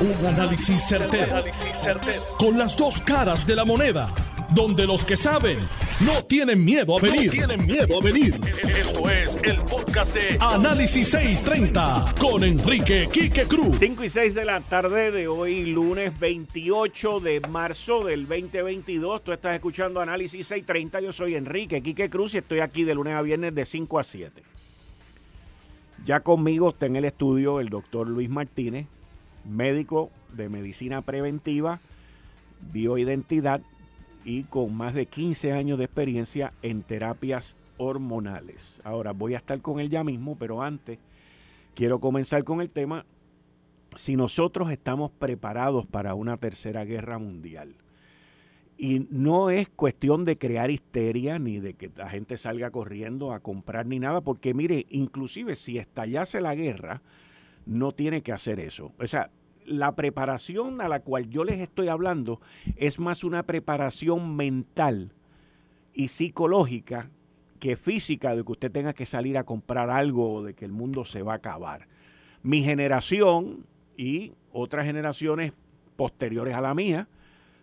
Un análisis certero, Con las dos caras de la moneda. Donde los que saben no tienen miedo a venir. tienen miedo a venir. Esto es el podcast de Análisis 630 con Enrique Quique Cruz. 5 y 6 de la tarde de hoy, lunes 28 de marzo del 2022. Tú estás escuchando Análisis 630. Yo soy Enrique Quique Cruz y estoy aquí de lunes a viernes de 5 a 7. Ya conmigo está en el estudio el doctor Luis Martínez, médico de medicina preventiva, bioidentidad y con más de 15 años de experiencia en terapias hormonales. Ahora voy a estar con él ya mismo, pero antes quiero comenzar con el tema si nosotros estamos preparados para una tercera guerra mundial. Y no es cuestión de crear histeria ni de que la gente salga corriendo a comprar ni nada, porque mire, inclusive si estallase la guerra, no tiene que hacer eso. O sea, la preparación a la cual yo les estoy hablando es más una preparación mental y psicológica que física de que usted tenga que salir a comprar algo o de que el mundo se va a acabar. Mi generación y otras generaciones posteriores a la mía,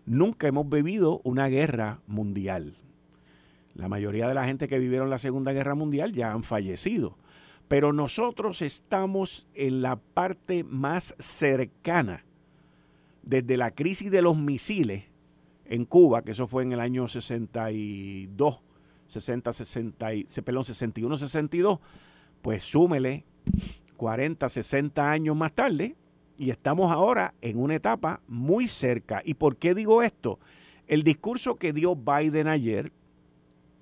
nunca hemos vivido una guerra mundial. La mayoría de la gente que vivieron la Segunda Guerra Mundial ya han fallecido. Pero nosotros estamos en la parte más cercana, desde la crisis de los misiles en Cuba, que eso fue en el año 62, 60, 60, perdón, 61, 62, pues súmele 40, 60 años más tarde, y estamos ahora en una etapa muy cerca. ¿Y por qué digo esto? El discurso que dio Biden ayer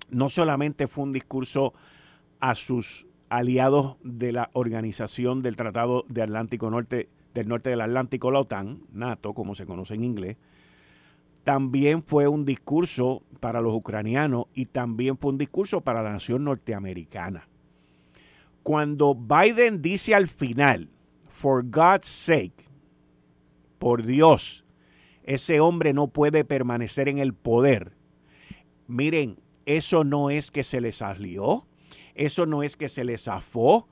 no solamente fue un discurso a sus aliados de la organización del Tratado de Atlántico Norte, del Norte del Atlántico, la OTAN, NATO, como se conoce en inglés, también fue un discurso para los ucranianos y también fue un discurso para la nación norteamericana. Cuando Biden dice al final, for God's sake, por Dios, ese hombre no puede permanecer en el poder. Miren, eso no es que se les salió, eso no es que se les zafó,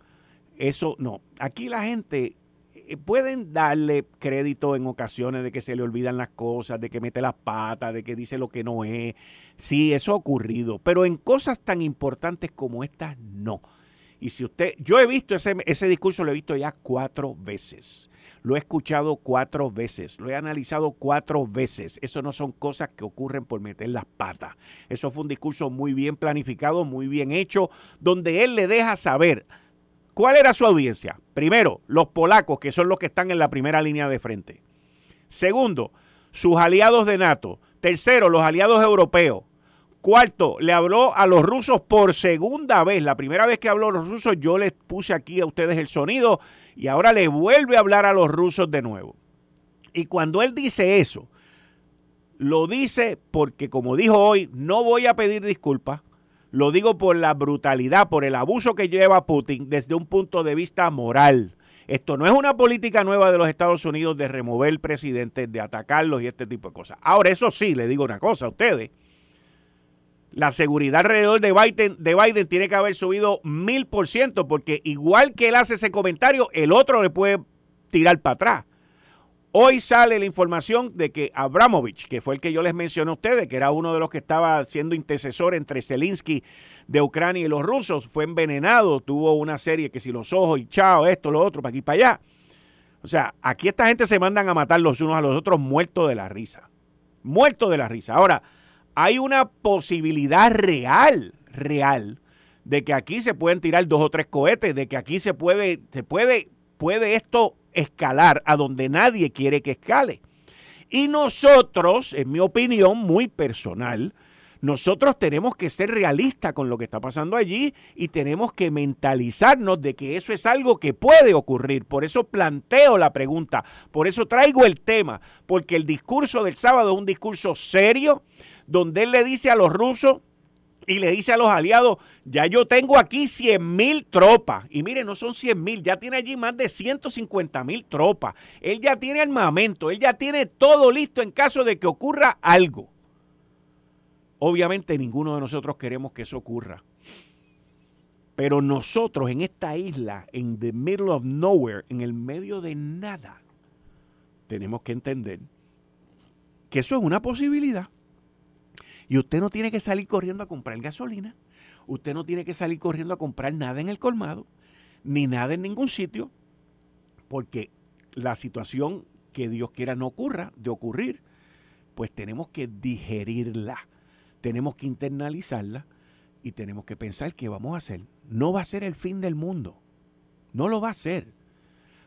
eso no. Aquí la gente eh, pueden darle crédito en ocasiones de que se le olvidan las cosas, de que mete las patas, de que dice lo que no es. Sí, eso ha ocurrido, pero en cosas tan importantes como estas, no. Y si usted, yo he visto ese, ese discurso, lo he visto ya cuatro veces. Lo he escuchado cuatro veces, lo he analizado cuatro veces. Eso no son cosas que ocurren por meter las patas. Eso fue un discurso muy bien planificado, muy bien hecho, donde él le deja saber cuál era su audiencia. Primero, los polacos, que son los que están en la primera línea de frente. Segundo, sus aliados de NATO. Tercero, los aliados europeos. Cuarto, le habló a los rusos por segunda vez. La primera vez que habló a los rusos, yo les puse aquí a ustedes el sonido y ahora le vuelve a hablar a los rusos de nuevo. Y cuando él dice eso, lo dice porque, como dijo hoy, no voy a pedir disculpas. Lo digo por la brutalidad, por el abuso que lleva Putin desde un punto de vista moral. Esto no es una política nueva de los Estados Unidos de remover presidentes, de atacarlos y este tipo de cosas. Ahora, eso sí, le digo una cosa a ustedes la seguridad alrededor de Biden, de Biden tiene que haber subido mil por ciento, porque igual que él hace ese comentario, el otro le puede tirar para atrás. Hoy sale la información de que Abramovich, que fue el que yo les mencioné a ustedes, que era uno de los que estaba siendo intercesor entre Zelensky de Ucrania y los rusos, fue envenenado, tuvo una serie que si los ojos y chao, esto, lo otro, para aquí, para allá. O sea, aquí esta gente se mandan a matar los unos a los otros muertos de la risa. Muertos de la risa. Ahora, hay una posibilidad real, real, de que aquí se pueden tirar dos o tres cohetes, de que aquí se puede, se puede, puede esto escalar a donde nadie quiere que escale. Y nosotros, en mi opinión muy personal, nosotros tenemos que ser realistas con lo que está pasando allí y tenemos que mentalizarnos de que eso es algo que puede ocurrir. Por eso planteo la pregunta, por eso traigo el tema, porque el discurso del sábado es un discurso serio, donde él le dice a los rusos y le dice a los aliados, ya yo tengo aquí 100 mil tropas. Y mire, no son 100 mil, ya tiene allí más de 150 mil tropas. Él ya tiene armamento, él ya tiene todo listo en caso de que ocurra algo. Obviamente ninguno de nosotros queremos que eso ocurra. Pero nosotros en esta isla, en the middle of nowhere, en el medio de nada, tenemos que entender que eso es una posibilidad. Y usted no tiene que salir corriendo a comprar gasolina. Usted no tiene que salir corriendo a comprar nada en el colmado, ni nada en ningún sitio, porque la situación que Dios quiera no ocurra, de ocurrir, pues tenemos que digerirla, tenemos que internalizarla y tenemos que pensar qué vamos a hacer. No va a ser el fin del mundo, no lo va a ser,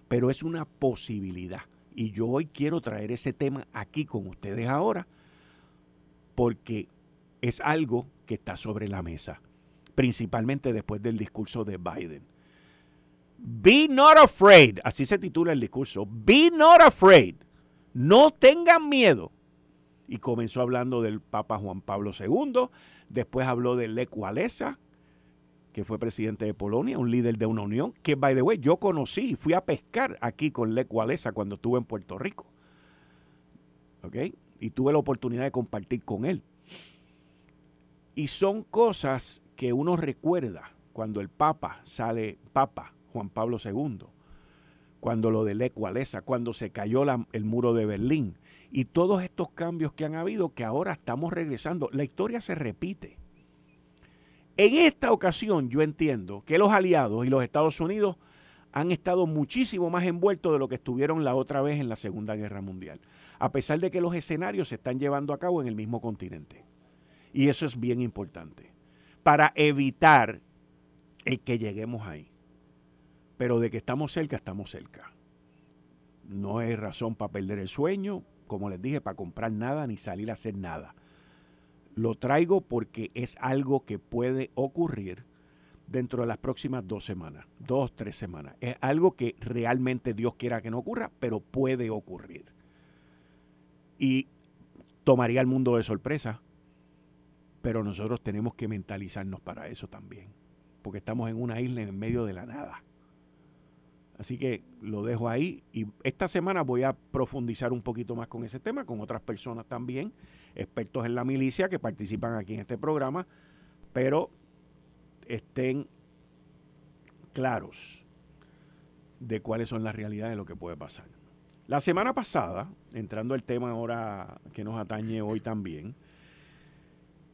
pero es una posibilidad. Y yo hoy quiero traer ese tema aquí con ustedes ahora, porque es algo que está sobre la mesa, principalmente después del discurso de Biden. Be not afraid, así se titula el discurso, be not afraid, no tengan miedo. Y comenzó hablando del Papa Juan Pablo II, después habló de Lech Walesa, que fue presidente de Polonia, un líder de una unión, que, by the way, yo conocí, fui a pescar aquí con Lech Walesa cuando estuve en Puerto Rico. ¿Ok? Y tuve la oportunidad de compartir con él. Y son cosas que uno recuerda cuando el Papa sale, Papa Juan Pablo II, cuando lo de Lech Walesa, cuando se cayó el muro de Berlín y todos estos cambios que han habido que ahora estamos regresando. La historia se repite. En esta ocasión yo entiendo que los aliados y los Estados Unidos han estado muchísimo más envueltos de lo que estuvieron la otra vez en la Segunda Guerra Mundial, a pesar de que los escenarios se están llevando a cabo en el mismo continente. Y eso es bien importante, para evitar el que lleguemos ahí. Pero de que estamos cerca, estamos cerca. No hay razón para perder el sueño, como les dije, para comprar nada ni salir a hacer nada. Lo traigo porque es algo que puede ocurrir dentro de las próximas dos semanas, dos, tres semanas. Es algo que realmente Dios quiera que no ocurra, pero puede ocurrir. Y tomaría al mundo de sorpresa, pero nosotros tenemos que mentalizarnos para eso también, porque estamos en una isla en medio de la nada. Así que lo dejo ahí y esta semana voy a profundizar un poquito más con ese tema, con otras personas también, expertos en la milicia que participan aquí en este programa, pero estén claros de cuáles son las realidades de lo que puede pasar. La semana pasada, entrando al tema ahora que nos atañe hoy también,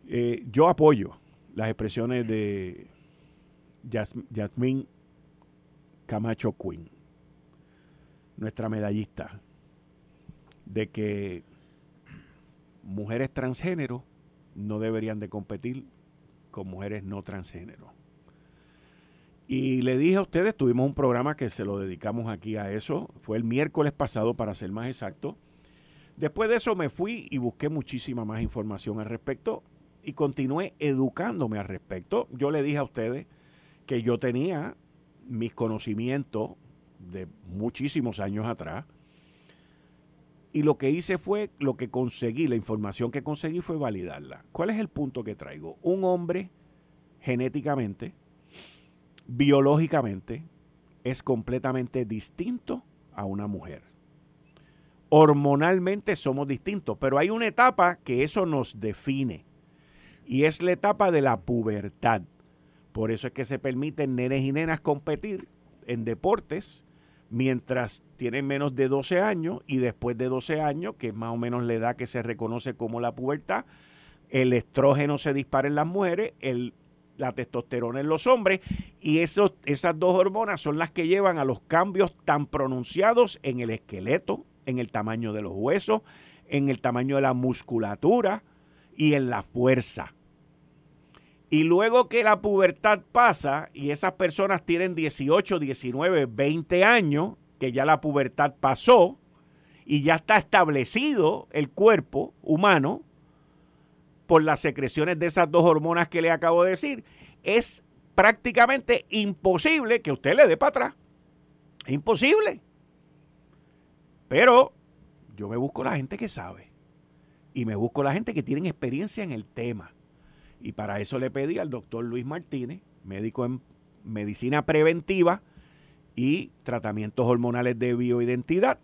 eh, yo apoyo las expresiones de Yasmín Camacho Quinn, nuestra medallista, de que mujeres transgénero no deberían de competir con mujeres no transgénero. Y le dije a ustedes, tuvimos un programa que se lo dedicamos aquí a eso, fue el miércoles pasado para ser más exacto. Después de eso me fui y busqué muchísima más información al respecto y continué educándome al respecto. Yo le dije a ustedes que yo tenía mis conocimientos de muchísimos años atrás. Y lo que hice fue, lo que conseguí, la información que conseguí fue validarla. ¿Cuál es el punto que traigo? Un hombre genéticamente, biológicamente, es completamente distinto a una mujer. Hormonalmente somos distintos, pero hay una etapa que eso nos define. Y es la etapa de la pubertad. Por eso es que se permiten nenes y nenas competir en deportes mientras tienen menos de 12 años y después de 12 años, que es más o menos la edad que se reconoce como la pubertad, el estrógeno se dispara en las mujeres, el, la testosterona en los hombres y esos, esas dos hormonas son las que llevan a los cambios tan pronunciados en el esqueleto, en el tamaño de los huesos, en el tamaño de la musculatura y en la fuerza. Y luego que la pubertad pasa y esas personas tienen 18, 19, 20 años, que ya la pubertad pasó y ya está establecido el cuerpo humano por las secreciones de esas dos hormonas que le acabo de decir, es prácticamente imposible que usted le dé para atrás. Imposible. Pero yo me busco la gente que sabe y me busco la gente que tiene experiencia en el tema. Y para eso le pedí al doctor Luis Martínez, médico en medicina preventiva y tratamientos hormonales de bioidentidad,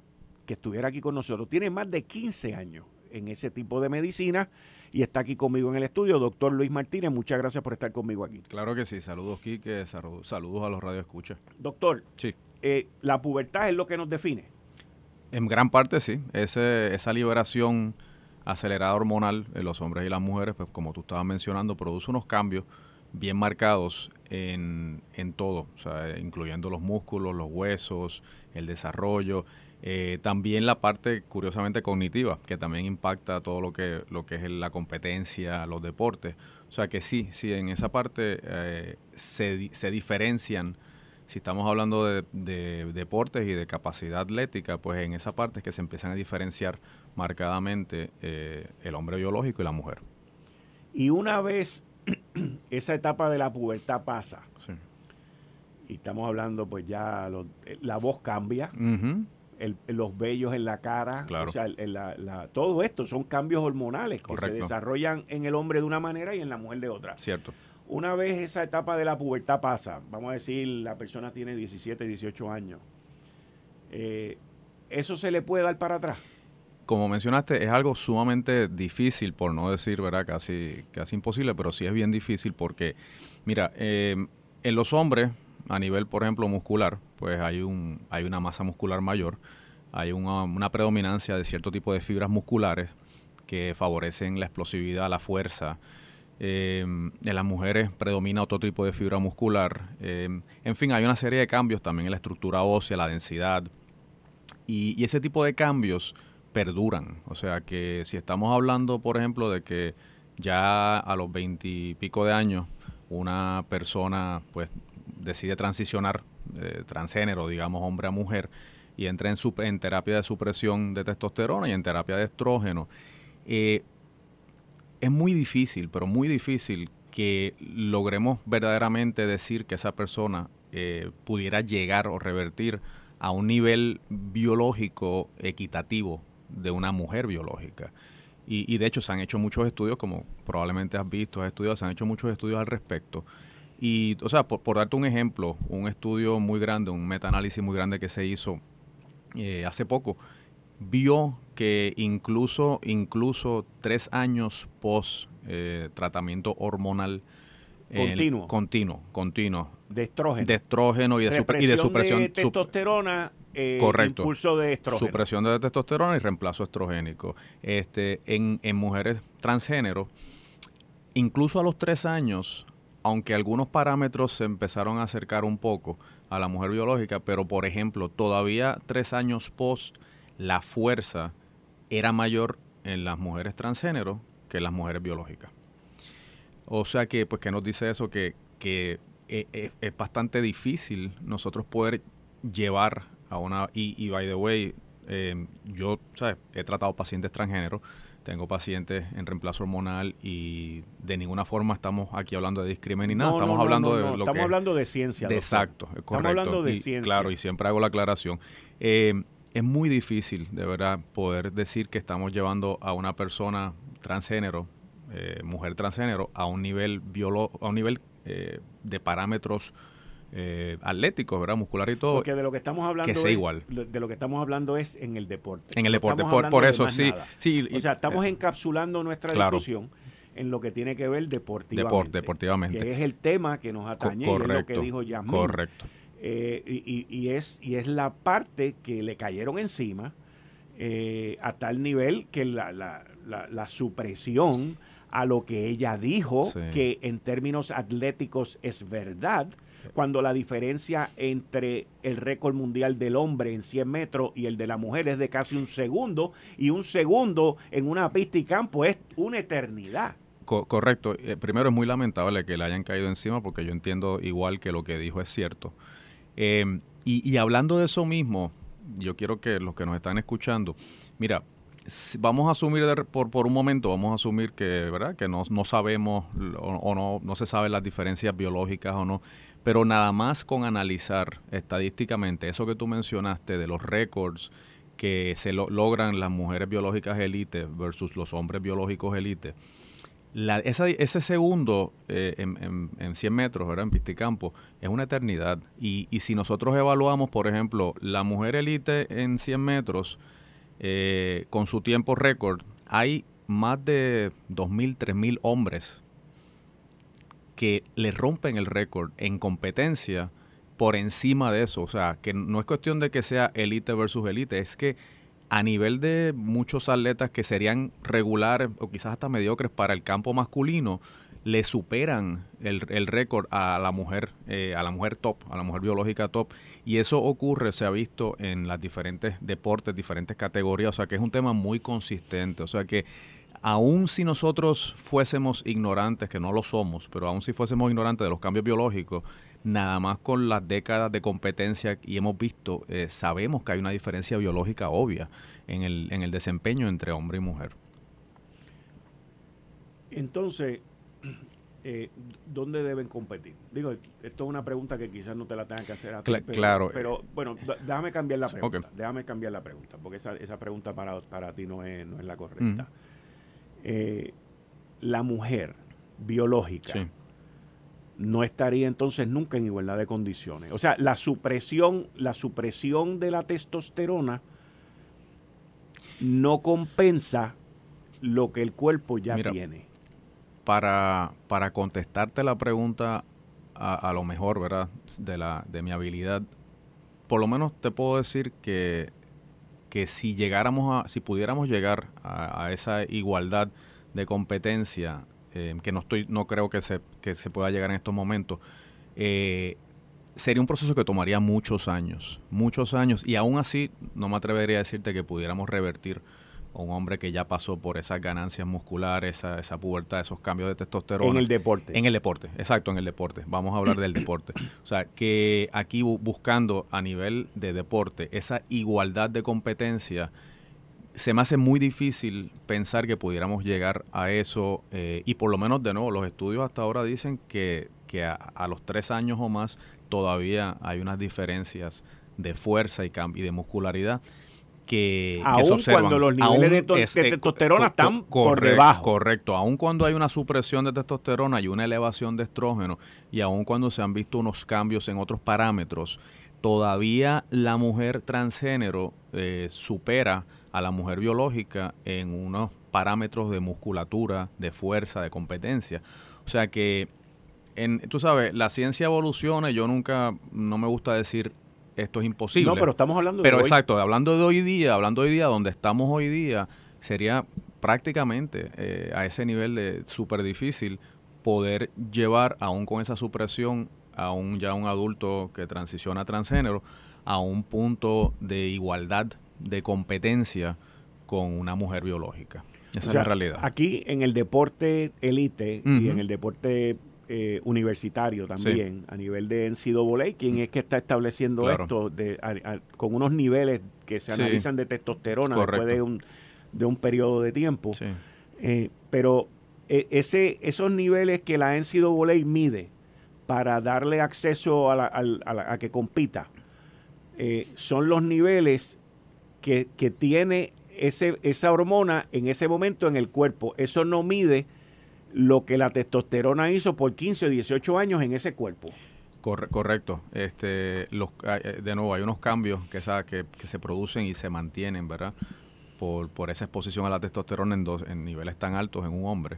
que estuviera aquí con nosotros. Tiene más de 15 años en ese tipo de medicina y está aquí conmigo en el estudio. Doctor Luis Martínez, muchas gracias por estar conmigo aquí. Claro que sí, saludos Quique, saludos a los radioescuchas. Doctor, sí. Eh, ¿la pubertad es lo que nos define? En gran parte sí. Ese, esa liberación acelerada hormonal en los hombres y las mujeres, pues como tú estabas mencionando, produce unos cambios bien marcados en, en todo, o sea, incluyendo los músculos, los huesos, el desarrollo, eh, también la parte curiosamente cognitiva, que también impacta todo lo que, lo que es la competencia, los deportes. O sea que sí, sí, en esa parte eh, se, se, diferencian, si estamos hablando de, deportes y de capacidad atlética, pues en esa parte es que se empiezan a diferenciar marcadamente eh, el hombre biológico y la mujer. Y una vez esa etapa de la pubertad pasa, y estamos hablando pues ya, la voz cambia, los vellos en la cara, o sea, todo esto son cambios hormonales que se desarrollan en el hombre de una manera y en la mujer de otra. Cierto. Una vez esa etapa de la pubertad pasa, vamos a decir, la persona tiene 17, 18 años, eh, ¿eso se le puede dar para atrás? Como mencionaste, es algo sumamente difícil, por no decir, ¿verdad? Casi, casi imposible, pero sí es bien difícil porque, mira, eh, en los hombres, a nivel, por ejemplo, muscular, pues hay, un, hay una masa muscular mayor, hay una, predominancia de cierto tipo de fibras musculares que favorecen la explosividad, la fuerza. Em, en las mujeres predomina otro tipo de fibra muscular. Em, en fin, hay una serie de cambios también en la estructura ósea, la densidad. Y, ese tipo de cambios perduran. O sea que si estamos hablando, por ejemplo, de que ya a los veintipico de años una persona pues decide transicionar eh, transgénero, digamos hombre a mujer, y entra en, en terapia de supresión de testosterona y en terapia de estrógeno, eh, es muy difícil, pero muy difícil que logremos verdaderamente decir que esa persona eh, pudiera llegar o revertir a un nivel biológico equitativo de una mujer biológica. Y, y, de hecho se han hecho muchos estudios, como probablemente has visto, has estudiado, se han hecho muchos estudios al respecto. Y, o sea, por, darte un ejemplo, un estudio muy grande, un metaanálisis muy grande que se hizo eh, hace poco, vio que incluso, incluso tres años post eh, tratamiento hormonal continuo, continuo, continuo, de estrógeno, de estrógeno y de, y de supresión de testosterona, eh, correcto, impulso de estrógeno, supresión de testosterona y reemplazo estrogénico. Este, en, en mujeres transgénero, incluso a los tres años aunque algunos parámetros se empezaron a acercar un poco a la mujer biológica, pero por ejemplo, todavía tres años post, la fuerza era mayor en las mujeres transgénero que en las mujeres biológicas. O sea que, pues, que nos dice eso? Que, que e, e, es, bastante difícil nosotros poder llevar a una... Y, y by the way, eh, yo, ¿sabes? He tratado pacientes transgénero tengo pacientes en reemplazo hormonal y de ninguna forma estamos aquí hablando de discrimen ni nada. estamos hablando de lo estamos hablando de ciencia. exacto, es correcto. Estamos hablando de ciencia. Claro, y siempre hago la aclaración. Eh, es muy difícil, de verdad, poder decir que estamos llevando a una persona transgénero, eh, mujer transgénero, a un nivel biolo a un nivel eh, de parámetros eh, atléticos, ¿verdad? Muscular y todo. Porque de lo que estamos hablando que igual. De lo que estamos hablando es en el deporte. En el deporte, por, eso sí, sí. O sea, estamos eh, encapsulando nuestra discusión en lo que tiene que ver deportivamente. deportivamente. Que es el tema que nos atañe correcto, lo que dijo Yasmin. Correcto. Eh, y, es, y es la parte que le cayeron encima a tal nivel que la, la, la, supresión a lo que ella dijo, que en términos atléticos es verdad, cuando la diferencia entre el récord mundial del hombre en 100 metros y el de la mujer es de casi un segundo, y un segundo en una pista y campo es una eternidad. correcto. Eh, primero es muy lamentable que le hayan caído encima porque yo entiendo igual que lo que dijo es cierto. Em, y, hablando de eso mismo, yo quiero que los que nos están escuchando, mira, vamos a asumir por, por un momento, vamos a asumir que, ¿verdad? que no, no sabemos o, no, no se saben las diferencias biológicas o no, pero nada más con analizar estadísticamente eso que tú mencionaste de los récords que se logran las mujeres biológicas élite versus los hombres biológicos élite, ese segundo eh, en, en, 100 metros, ¿verdad? en pisticampo, es una eternidad. Y, y, si nosotros evaluamos, por ejemplo, la mujer élite en 100 metros, eh, con su tiempo récord, hay más de 2.000, 3.000 hombres que le rompen el récord en competencia por encima de eso. O sea, que no es cuestión de que sea elite versus elite, es que a nivel de muchos atletas que serían regulares o quizás hasta mediocres para el campo masculino, le superan el, récord a la mujer, eh, a la mujer top, a la mujer biológica top. Y eso ocurre, se ha visto en las diferentes deportes, diferentes categorías. O sea que es un tema muy consistente. O sea que aun si nosotros fuésemos ignorantes, que no lo somos, pero aun si fuésemos ignorantes de los cambios biológicos, nada más con las décadas de competencia y hemos visto, eh, sabemos que hay una diferencia biológica obvia en el, en el desempeño entre hombre y mujer. Entonces, eh, ¿dónde deben competir? Digo, esto es una pregunta que quizás no te la tengan que hacer a ti, pero, claro. pero bueno, déjame cambiar la pregunta. Déjame cambiar la pregunta, porque esa, esa pregunta para, para ti no es, no es la correcta. Eh, la mujer biológica no estaría entonces nunca en igualdad de condiciones. O sea, la supresión, la supresión de la testosterona no compensa lo que el cuerpo ya tiene. Para, para contestarte la pregunta a, lo mejor, ¿verdad? De, la, de mi habilidad, por lo menos te puedo decir que que si llegáramos a, si pudiéramos llegar a, esa igualdad de competencia, eh, que no estoy, no creo que se, que se pueda llegar en estos momentos, eh, sería un proceso que tomaría muchos años, muchos años, y aún así no me atrevería a decirte que pudiéramos revertir un hombre que ya pasó por esas ganancias musculares, esa, esa pubertad, esos cambios de testosterona. En el deporte. En el deporte, exacto, en el deporte. Vamos a hablar del deporte. O sea, que aquí buscando a nivel de deporte esa igualdad de competencia, se me hace muy difícil pensar que pudiéramos llegar a eso eh, y por lo menos de nuevo los estudios hasta ahora dicen que, que a, a, los tres años o más todavía hay unas diferencias de fuerza y, y de muscularidad que, aún cuando los niveles de, testosterona están por debajo. Correcto, aun cuando hay una supresión de testosterona y una elevación de estrógeno, y aun cuando se han visto unos cambios en otros parámetros, todavía la mujer transgénero eh, supera a la mujer biológica en unos parámetros de musculatura, de fuerza, de competencia. O sea que, en, tú sabes, la ciencia evoluciona y yo nunca, no me gusta decir esto es imposible. No, pero estamos hablando de Pero exacto, hablando de hoy día, hablando de hoy día, donde estamos hoy día, sería prácticamente eh, a ese nivel de súper difícil poder llevar, aún con esa supresión, a un ya un adulto que transiciona a transgénero, a un punto de igualdad, de competencia con una mujer biológica. Esa es la realidad. Aquí en el deporte elite y en el deporte eh, universitario también, a nivel de NCAA, quien es que está estableciendo esto de, con unos niveles que se analizan de testosterona después de un, de un periodo de tiempo. Eh, pero e, ese, esos niveles que la NCAA mide para darle acceso a, a, que compita, eh, son los niveles que, que tiene ese, esa hormona en ese momento en el cuerpo. Eso no mide lo que la testosterona hizo por 15 o 18 años en ese cuerpo. correcto. Este, los, eh, de nuevo, hay unos cambios que, que, que, se producen y se mantienen, ¿verdad? Por, por esa exposición a la testosterona en, dos, en niveles tan altos en un hombre.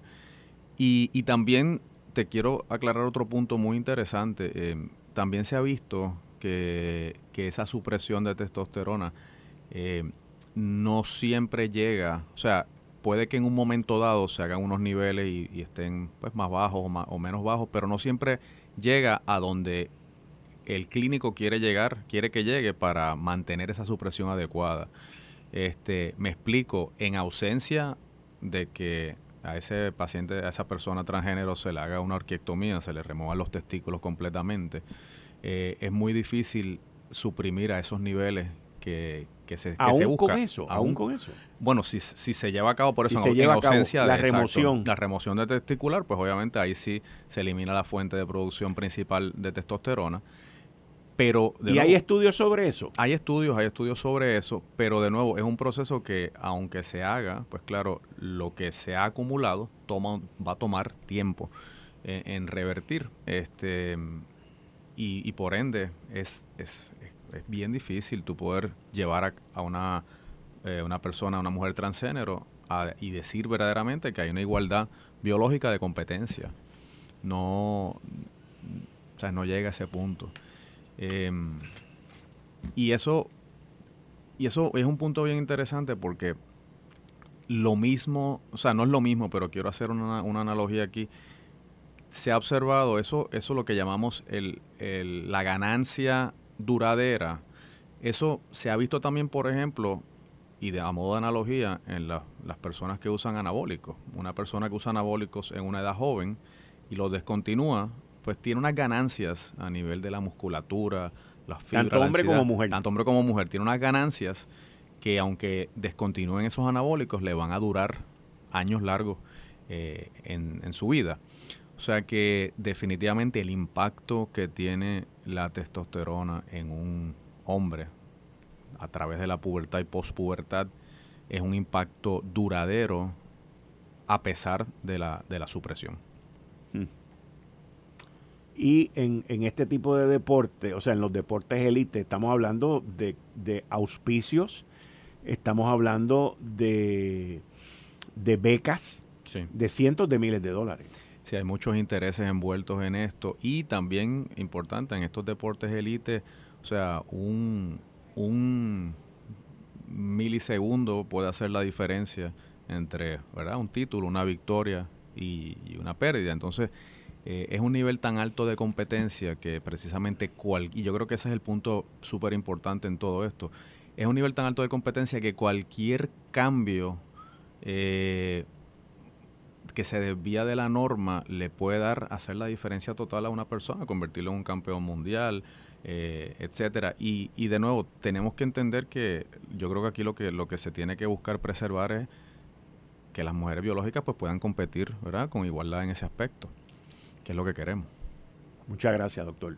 Y, y también te quiero aclarar otro punto muy interesante. Eh, también se ha visto que, que, esa supresión de testosterona eh, no siempre llega, o sea, puede que en un momento dado se hagan unos niveles y, estén pues más bajos o, menos bajos, pero no siempre llega a donde el clínico quiere llegar, quiere que llegue para mantener esa supresión adecuada. Este, me explico, en ausencia de que a ese paciente, a esa persona transgénero se le haga una orquiectomía, se le remuevan los testículos completamente, eh, es muy difícil suprimir a esos niveles que, que se, ¿Aún Con eso, aún, con eso. Bueno, si, si se lleva a cabo por eso se lleva ausencia la remoción. la remoción de testicular, pues obviamente ahí sí se elimina la fuente de producción principal de testosterona. Pero ¿Y hay estudios sobre eso? Hay estudios, hay estudios sobre eso, pero de nuevo es un proceso que aunque se haga, pues claro, lo que se ha acumulado toma, va a tomar tiempo en, revertir. Este, y, y, por ende es, es, es bien difícil tú poder llevar a, una, eh, una persona, a una mujer transgénero y decir verdaderamente que hay una igualdad biológica de competencia. No, o sea, no llega a ese punto. Em, y eso, y eso es un punto bien interesante porque lo mismo, o sea, no es lo mismo, pero quiero hacer una, analogía aquí. Se ha observado eso, eso lo que llamamos el, la ganancia duradera. Eso se ha visto también, por ejemplo, y de, a modo de analogía, en las personas que usan anabólicos. Una persona que usa anabólicos en una edad joven y los descontinúa, pues tiene unas ganancias a nivel de la musculatura, tanto hombre como mujer. Tanto hombre como mujer. Tiene unas ganancias que aunque descontinúen esos anabólicos, le van a durar años largos eh, en, su vida. O sea que definitivamente el impacto que tiene la testosterona en un hombre a través de la pubertad y pospubertad es un impacto duradero a pesar de la, de la supresión. Hmm. Y en, este tipo de deporte, o sea, en los deportes élite, estamos hablando de, auspicios, estamos hablando de, de becas de cientos de miles de dólares. Sí, hay muchos intereses envueltos en esto y también importante en estos deportes élite, o sea, un, un milisegundo puede hacer la diferencia entre ¿verdad? un título, una victoria y, una pérdida. Entonces, eh, es un nivel tan alto de competencia que precisamente cual, y yo creo que ese es el punto súper importante en todo esto, es un nivel tan alto de competencia que cualquier cambio eh, que se desvía de la norma le puede dar, hacer la diferencia total a una persona, convertirlo en un campeón mundial, eh, etcétera. Y, y de nuevo, tenemos que entender que yo creo que aquí lo que, lo que se tiene que buscar preservar es que las mujeres biológicas pues puedan competir, ¿verdad? Con igualdad en ese aspecto que es lo que queremos. Muchas gracias, doctor.